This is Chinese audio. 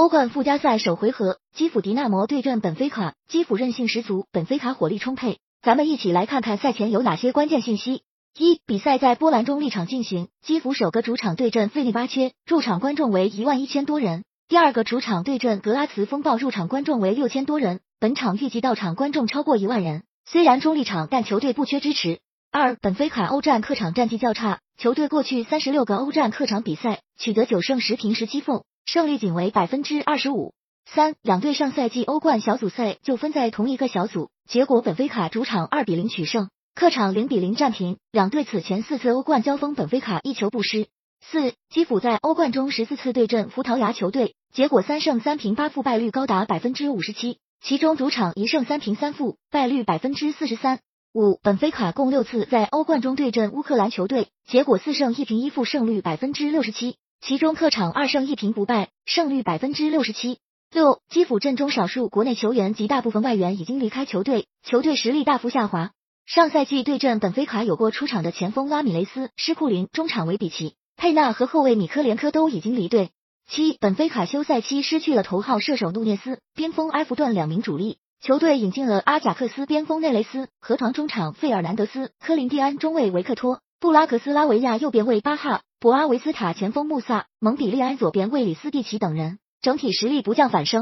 欧冠附加赛首回合，基辅迪纳摩对阵本菲卡，基辅韧性十足，本菲卡火力充沛。咱们一起来看看赛前有哪些关键信息。一、比赛在波兰中立场进行，基辅首个主场对阵费利巴切，入场观众为一万一千多人；第二个主场对阵格拉茨风暴，入场观众为六千多人。本场预计到场观众超过一万人。虽然中立场，但球队不缺支持。二、本菲卡欧战客场战绩较差，球队过去三十六个欧战客场比赛取得九胜十平十七负。胜率仅为百分之二十五。三，两队上赛季欧冠小组赛就分在同一个小组，结果本菲卡主场二比零取胜，客场零比零战平。两队此前四次欧冠交锋，本菲卡一球不失。四，基辅在欧冠中十四次对阵葡萄牙球队，结果三胜三平八负，败率高达百分之五十七，其中主场一胜三平三负，败率百分之四十三。五，本菲卡共六次在欧冠中对阵乌克兰球队，结果四胜一平一负，胜率百分之六十七。其中客场二胜一平不败，胜率百分之六十七。六，基辅阵中少数国内球员及大部分外援已经离开球队，球队实力大幅下滑。上赛季对阵本菲卡有过出场的前锋拉米雷斯、施库林，中场维比奇、佩纳和后卫米科连科都已经离队。七，本菲卡休赛期失去了头号射手努涅斯、边锋埃弗顿两名主力，球队引进了阿贾克斯边锋内雷斯荷塘中场费尔南德斯、科林蒂安中卫维克托、布拉格斯拉维亚右边卫巴哈。博阿维斯塔前锋穆萨、蒙彼利埃左边卫里斯蒂奇等人，整体实力不降反升。